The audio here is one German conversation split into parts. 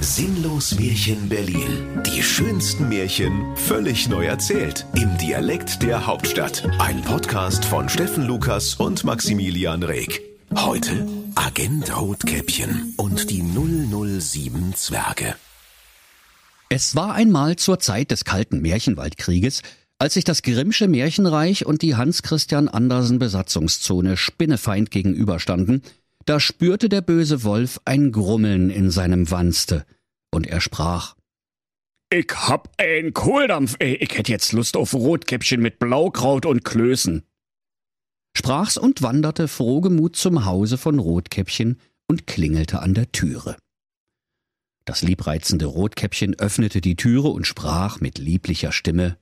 Sinnlos Märchen Berlin. Die schönsten Märchen völlig neu erzählt. Im Dialekt der Hauptstadt. Ein Podcast von Steffen Lukas und Maximilian Reg. Heute Agent Rotkäppchen und die 007 Zwerge. Es war einmal zur Zeit des kalten Märchenwaldkrieges, als sich das Grimmsche Märchenreich und die Hans Christian Andersen Besatzungszone Spinnefeind gegenüberstanden, da spürte der böse Wolf ein Grummeln in seinem Wanste, und er sprach Ich hab einen Kohldampf, ey. Ich hätt jetzt Lust auf Rotkäppchen mit Blaukraut und Klößen. Sprach's und wanderte frohgemut zum Hause von Rotkäppchen und klingelte an der Türe. Das liebreizende Rotkäppchen öffnete die Türe und sprach mit lieblicher Stimme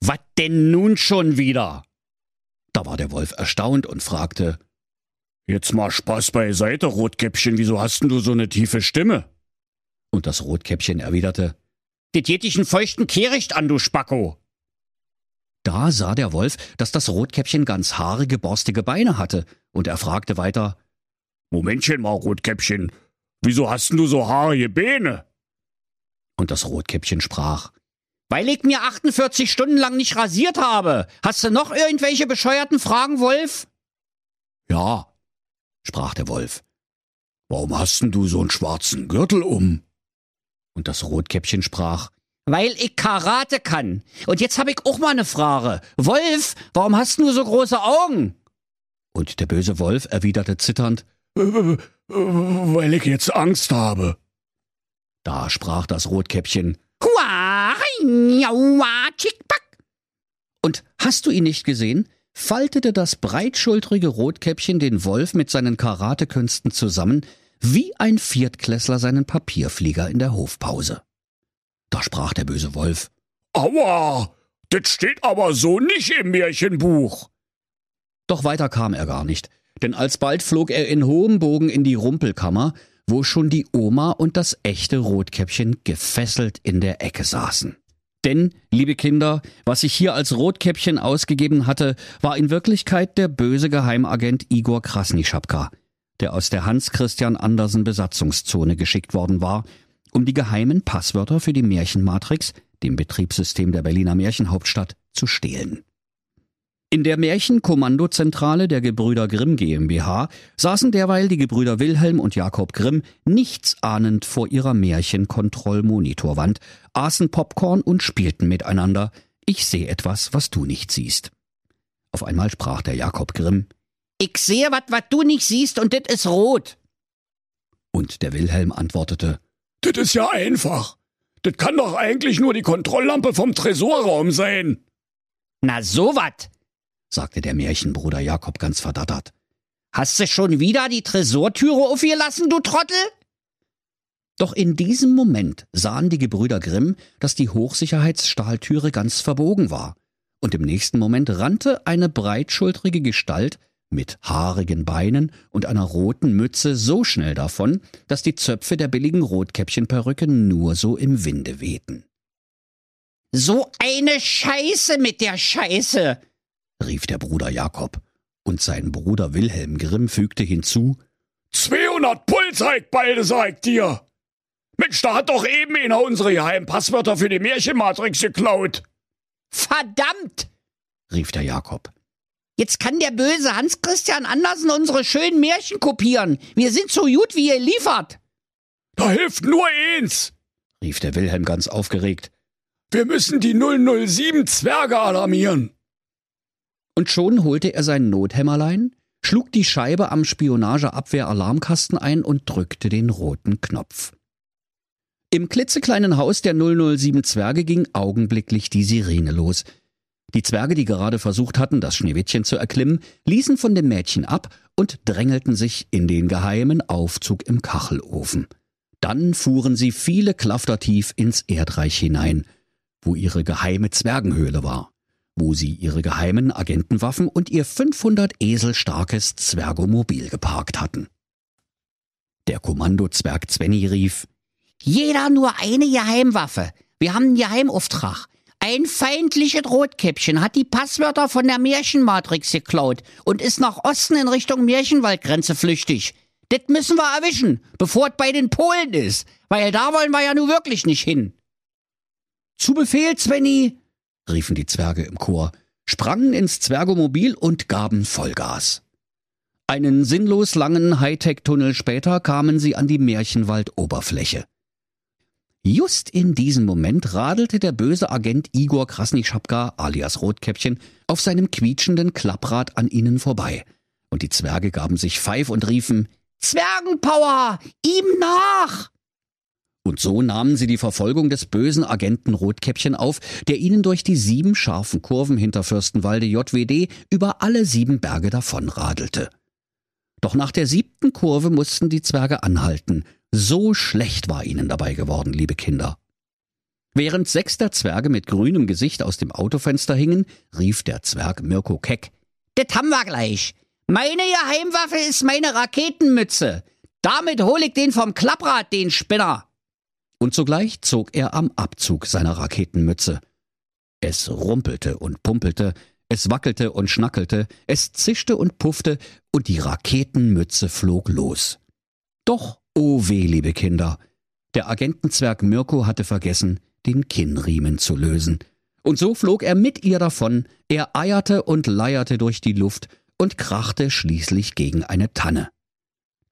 Was denn nun schon wieder? Da war der Wolf erstaunt und fragte Jetzt mal Spaß beiseite, Rotkäppchen. Wieso hast denn du so eine tiefe Stimme? Und das Rotkäppchen erwiderte, Dit geht dich einen feuchten Kehricht an, du Spacko. Da sah der Wolf, dass das Rotkäppchen ganz haarige, borstige Beine hatte, und er fragte weiter, Momentchen mal, Rotkäppchen. Wieso hast denn du so haarige Beine? Und das Rotkäppchen sprach, Weil ich mir 48 Stunden lang nicht rasiert habe. Hast du noch irgendwelche bescheuerten Fragen, Wolf? Ja, sprach der Wolf. Warum hast denn du so einen schwarzen Gürtel um? Und das Rotkäppchen sprach, weil ich Karate kann. Und jetzt hab ich auch mal eine Frage. Wolf, warum hast du so große Augen? Und der böse Wolf erwiderte zitternd, weil ich jetzt Angst habe. Da sprach das Rotkäppchen, und hast du ihn nicht gesehen? Faltete das breitschultrige Rotkäppchen den Wolf mit seinen Karatekünsten zusammen, wie ein Viertklässler seinen Papierflieger in der Hofpause. Da sprach der böse Wolf. Aua, das steht aber so nicht im Märchenbuch. Doch weiter kam er gar nicht, denn alsbald flog er in hohem Bogen in die Rumpelkammer, wo schon die Oma und das echte Rotkäppchen gefesselt in der Ecke saßen. Denn, liebe Kinder, was sich hier als Rotkäppchen ausgegeben hatte, war in Wirklichkeit der böse Geheimagent Igor Krasnischapka, der aus der Hans-Christian Andersen Besatzungszone geschickt worden war, um die geheimen Passwörter für die Märchenmatrix, dem Betriebssystem der Berliner Märchenhauptstadt, zu stehlen. In der Märchenkommandozentrale der Gebrüder Grimm GmbH saßen derweil die Gebrüder Wilhelm und Jakob Grimm nichtsahnend vor ihrer Märchenkontrollmonitorwand, aßen Popcorn und spielten miteinander. Ich sehe etwas, was du nicht siehst. Auf einmal sprach der Jakob Grimm. Ich sehe was, was du nicht siehst, und das ist rot. Und der Wilhelm antwortete. Das ist ja einfach. Das kann doch eigentlich nur die Kontrolllampe vom Tresorraum sein. Na so wat, sagte der Märchenbruder Jakob ganz verdattert. Hast du schon wieder die Tresortüre aufgelassen, du Trottel? Doch in diesem Moment sahen die Gebrüder Grimm, dass die Hochsicherheitsstahltüre ganz verbogen war, und im nächsten Moment rannte eine breitschultrige Gestalt mit haarigen Beinen und einer roten Mütze so schnell davon, dass die Zöpfe der billigen Rotkäppchenperücke nur so im Winde wehten. So eine Scheiße mit der Scheiße, rief der Bruder Jakob, und sein Bruder Wilhelm Grimm fügte hinzu, 200 Puls halt beide, sagt dir! Mensch, da hat doch eben einer unsere geheimen Passwörter für die Märchenmatrix geklaut. Verdammt! rief der Jakob. Jetzt kann der böse Hans Christian Andersen unsere schönen Märchen kopieren. Wir sind so gut, wie ihr liefert. Da hilft nur eins, rief der Wilhelm ganz aufgeregt. Wir müssen die 007 Zwerge alarmieren und schon holte er sein Nothämmerlein, schlug die Scheibe am Spionageabwehr-Alarmkasten ein und drückte den roten Knopf. Im klitzekleinen Haus der 007 Zwerge ging augenblicklich die Sirene los. Die Zwerge, die gerade versucht hatten, das Schneewittchen zu erklimmen, ließen von dem Mädchen ab und drängelten sich in den geheimen Aufzug im Kachelofen. Dann fuhren sie viele Klafter tief ins Erdreich hinein, wo ihre geheime Zwergenhöhle war wo sie ihre geheimen Agentenwaffen und ihr 500 Esel starkes Zwergomobil geparkt hatten. Der Kommandozwerg Zwenny rief, Jeder nur eine Geheimwaffe. Wir haben einen Geheimauftrag. Ein feindliches Rotkäppchen hat die Passwörter von der Märchenmatrix geklaut und ist nach Osten in Richtung Märchenwaldgrenze flüchtig. Das müssen wir erwischen, bevor es bei den Polen ist, weil da wollen wir ja nun wirklich nicht hin. Zu Befehl, Svenny, riefen die Zwerge im Chor, sprangen ins Zwergomobil und gaben Vollgas. Einen sinnlos langen Hightech-Tunnel später kamen sie an die Märchenwald-Oberfläche. Just in diesem Moment radelte der böse Agent Igor Krasnischapka alias Rotkäppchen auf seinem quietschenden Klapprad an ihnen vorbei. Und die Zwerge gaben sich Pfeif und riefen Zwergenpower! Ihm nach! Und so nahmen sie die Verfolgung des bösen Agenten Rotkäppchen auf, der ihnen durch die sieben scharfen Kurven hinter Fürstenwalde JWD über alle sieben Berge davonradelte. Doch nach der siebten Kurve mussten die Zwerge anhalten. So schlecht war ihnen dabei geworden, liebe Kinder. Während sechs der Zwerge mit grünem Gesicht aus dem Autofenster hingen, rief der Zwerg Mirko Keck. Das haben wir gleich. Meine Geheimwaffe ist meine Raketenmütze. Damit hol ich den vom Klapprad, den Spinner. Und sogleich zog er am Abzug seiner Raketenmütze. Es rumpelte und pumpelte, es wackelte und schnackelte, es zischte und puffte, und die Raketenmütze flog los. Doch, oh weh, liebe Kinder, der Agentenzwerg Mirko hatte vergessen, den Kinnriemen zu lösen. Und so flog er mit ihr davon, er eierte und leierte durch die Luft und krachte schließlich gegen eine Tanne.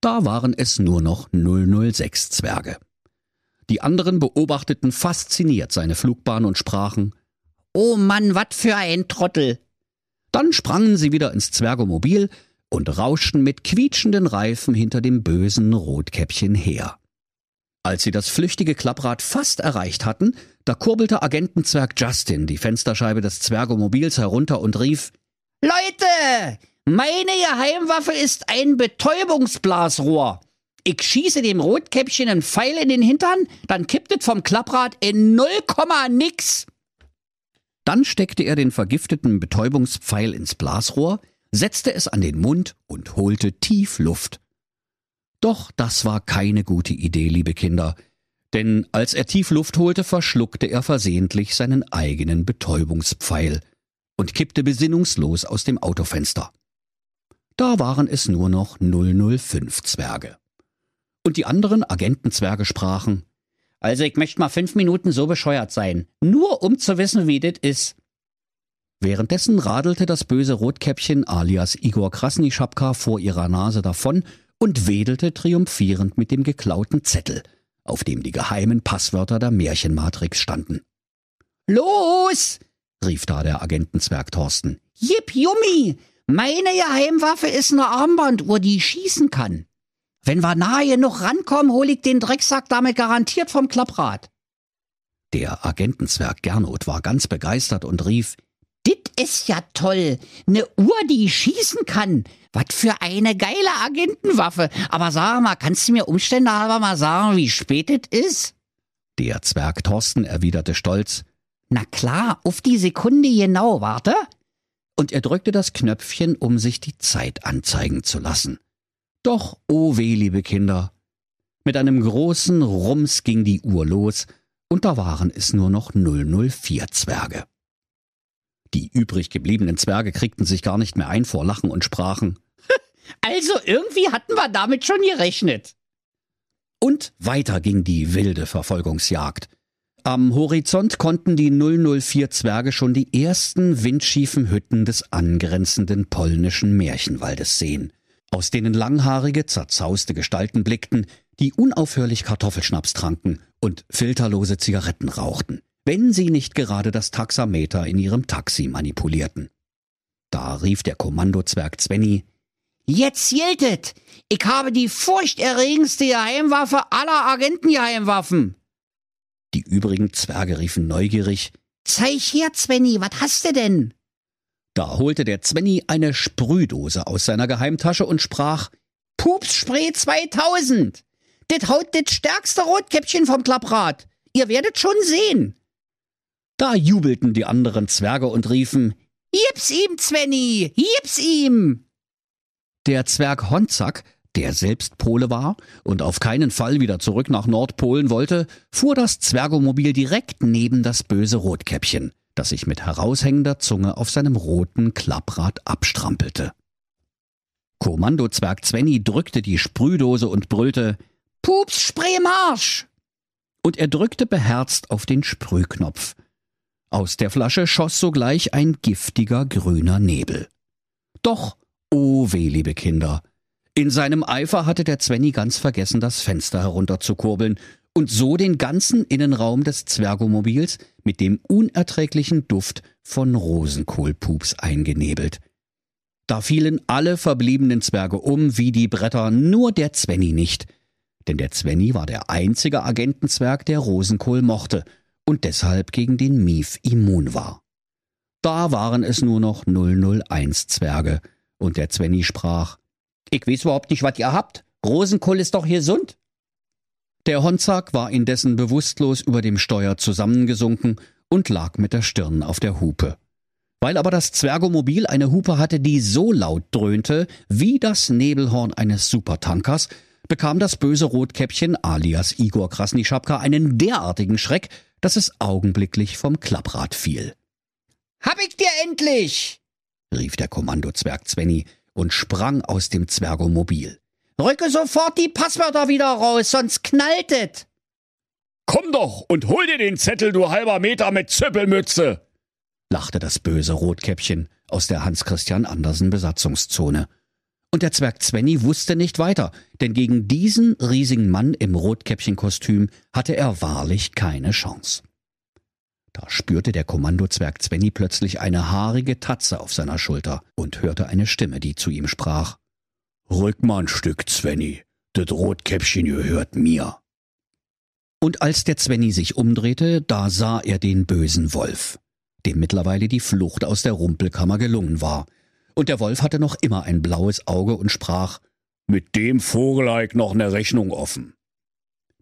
Da waren es nur noch 006 Zwerge. Die anderen beobachteten fasziniert seine Flugbahn und sprachen Oh Mann, wat für ein Trottel. Dann sprangen sie wieder ins Zwergomobil und rauschten mit quietschenden Reifen hinter dem bösen Rotkäppchen her. Als sie das flüchtige Klapprad fast erreicht hatten, da kurbelte Agentenzwerg Justin die Fensterscheibe des Zwergomobils herunter und rief Leute, meine Geheimwaffe ist ein Betäubungsblasrohr. Ich schieße dem Rotkäppchen einen Pfeil in den Hintern, dann kippt es vom Klapprad in null Komma nix. Dann steckte er den vergifteten Betäubungspfeil ins Blasrohr, setzte es an den Mund und holte tief Luft. Doch das war keine gute Idee, liebe Kinder, denn als er tief Luft holte, verschluckte er versehentlich seinen eigenen Betäubungspfeil und kippte besinnungslos aus dem Autofenster. Da waren es nur noch 005 Zwerge. Und die anderen Agentenzwerge sprachen, also ich möchte mal fünf Minuten so bescheuert sein, nur um zu wissen, wie das ist. Währenddessen radelte das böse Rotkäppchen alias Igor Krasnischapka vor ihrer Nase davon und wedelte triumphierend mit dem geklauten Zettel, auf dem die geheimen Passwörter der Märchenmatrix standen. Los! rief da der Agentenzwerg Thorsten. Jipp Jummi! Meine Geheimwaffe ist eine Armbanduhr, die schießen kann. Wenn wir nahe genug rankommen, hol ich den Drecksack damit garantiert vom Klapprad. Der Agentenzwerg Gernot war ganz begeistert und rief, Dit ist ja toll. Ne Uhr, die schießen kann. Was für eine geile Agentenwaffe. Aber sag mal, kannst du mir Umstände halber mal sagen, wie spät es ist? Der Zwerg Thorsten erwiderte stolz, Na klar, auf die Sekunde genau, warte. Und er drückte das Knöpfchen, um sich die Zeit anzeigen zu lassen. Doch, oh weh, liebe Kinder. Mit einem großen Rums ging die Uhr los, und da waren es nur noch 004 Zwerge. Die übrig gebliebenen Zwerge kriegten sich gar nicht mehr ein vor Lachen und sprachen. Also irgendwie hatten wir damit schon gerechnet. Und weiter ging die wilde Verfolgungsjagd. Am Horizont konnten die 004 Zwerge schon die ersten windschiefen Hütten des angrenzenden polnischen Märchenwaldes sehen aus denen langhaarige, zerzauste Gestalten blickten, die unaufhörlich Kartoffelschnaps tranken und filterlose Zigaretten rauchten, wenn sie nicht gerade das Taxameter in ihrem Taxi manipulierten. Da rief der Kommandozwerg Zwenny, Jetzt giltet! Ich habe die furchterregendste Geheimwaffe aller Agentengeheimwaffen! Die übrigen Zwerge riefen neugierig, Zeig her, Zwenny, was hast du denn? Da holte der Zwenny eine Sprühdose aus seiner Geheimtasche und sprach, Pupsspray 2000! Das haut das stärkste Rotkäppchen vom Klapprad! Ihr werdet schon sehen! Da jubelten die anderen Zwerge und riefen, Jips ihm, Zwenny! Jips ihm! Der Zwerg Honzack, der selbst Pole war und auf keinen Fall wieder zurück nach Nordpolen wollte, fuhr das Zwergomobil direkt neben das böse Rotkäppchen das sich mit heraushängender Zunge auf seinem roten Klapprad abstrampelte. Kommandozwerg Svenny drückte die Sprühdose und brüllte Pups, Spraymarsch! Und er drückte beherzt auf den Sprühknopf. Aus der Flasche schoss sogleich ein giftiger grüner Nebel. Doch, oh weh, liebe Kinder, in seinem Eifer hatte der Zwenny ganz vergessen, das Fenster herunterzukurbeln und so den ganzen Innenraum des Zwergomobils mit dem unerträglichen Duft von Rosenkohlpups eingenebelt. Da fielen alle verbliebenen Zwerge um wie die Bretter, nur der Zwenny nicht. Denn der Zwenny war der einzige Agentenzwerg, der Rosenkohl mochte und deshalb gegen den Mief immun war. Da waren es nur noch 001 Zwerge, und der Zwenny sprach, Ich weiß überhaupt nicht, was ihr habt. Rosenkohl ist doch gesund. Der Honzak war indessen bewusstlos über dem Steuer zusammengesunken und lag mit der Stirn auf der Hupe. Weil aber das Zwergomobil eine Hupe hatte, die so laut dröhnte wie das Nebelhorn eines Supertankers, bekam das böse Rotkäppchen alias Igor Krasnischapka einen derartigen Schreck, dass es augenblicklich vom Klapprad fiel. Hab ich dir endlich! rief der Kommandozwerg Zwenny und sprang aus dem Zwergomobil. Rücke sofort die Passwörter wieder raus, sonst knallt es! Komm doch und hol dir den Zettel, du halber Meter mit Züppelmütze! lachte das böse Rotkäppchen aus der Hans-Christian Andersen Besatzungszone. Und der Zwerg Zwenny wusste nicht weiter, denn gegen diesen riesigen Mann im Rotkäppchenkostüm hatte er wahrlich keine Chance. Da spürte der Kommandozwerg Zwenny plötzlich eine haarige Tatze auf seiner Schulter und hörte eine Stimme, die zu ihm sprach. Rück mal ein Stück, Zwenny. Das Rotkäppchen gehört mir. Und als der Zwenny sich umdrehte, da sah er den bösen Wolf dem mittlerweile die Flucht aus der Rumpelkammer gelungen war. Und der Wolf hatte noch immer ein blaues Auge und sprach Mit dem Vogeleik noch ne Rechnung offen.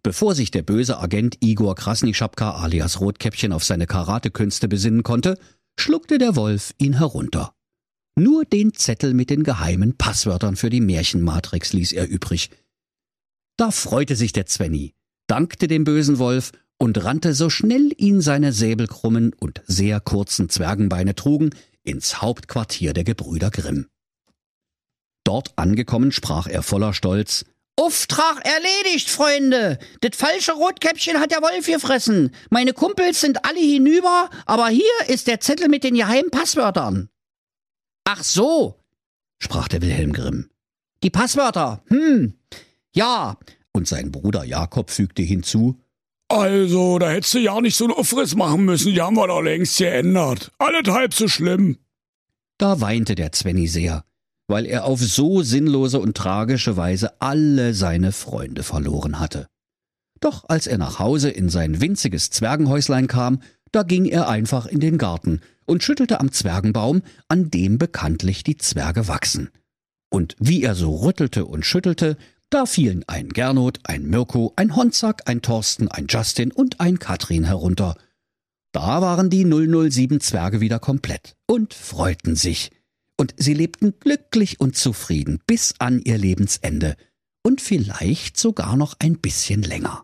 Bevor sich der böse Agent Igor Krasnischapka alias Rotkäppchen auf seine Karatekünste besinnen konnte, schluckte der Wolf ihn herunter. Nur den Zettel mit den geheimen Passwörtern für die Märchenmatrix ließ er übrig. Da freute sich der Zwenny, dankte dem bösen Wolf und rannte so schnell ihn seine säbelkrummen und sehr kurzen Zwergenbeine trugen, ins Hauptquartier der Gebrüder Grimm. Dort angekommen sprach er voller Stolz Auftrag erledigt, Freunde. Das falsche Rotkäppchen hat der Wolf gefressen. Meine Kumpels sind alle hinüber, aber hier ist der Zettel mit den geheimen Passwörtern. Ach so, sprach der Wilhelm Grimm. Die Passwörter, hm, ja. Und sein Bruder Jakob fügte hinzu, also, da hättest du ja nicht so einen Aufriss machen müssen, die haben wir doch längst geändert. Alles halb so schlimm. Da weinte der Zwenny sehr, weil er auf so sinnlose und tragische Weise alle seine Freunde verloren hatte. Doch als er nach Hause in sein winziges Zwergenhäuslein kam, da ging er einfach in den Garten und schüttelte am Zwergenbaum, an dem bekanntlich die Zwerge wachsen. Und wie er so rüttelte und schüttelte, da fielen ein Gernot, ein Mirko, ein Honzack, ein Thorsten, ein Justin und ein Katrin herunter. Da waren die 007 Zwerge wieder komplett und freuten sich. Und sie lebten glücklich und zufrieden bis an ihr Lebensende und vielleicht sogar noch ein bisschen länger.